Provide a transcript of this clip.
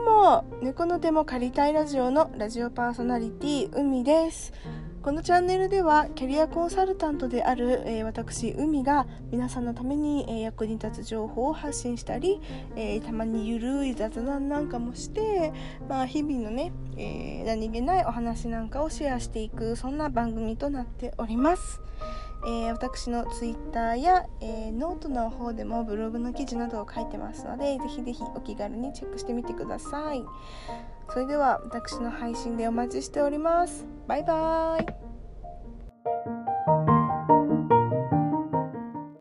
も猫の手も借りたいラジオのラジオパーソナリティ海ですこのチャンネルではキャリアコンサルタントである、えー、私海が皆さんのために、えー、役に立つ情報を発信したり、えー、たまにゆるい雑談なんかもして、まあ、日々のね、え何気ないお話なんかをシェアしていくそんな番組となっております。えー、私の Twitter や、えー、ノートの方でもブログの記事などを書いてますのでぜひぜひお気軽にチェックしてみてください。それでは私の配信でお待ちしております。バイバーイ。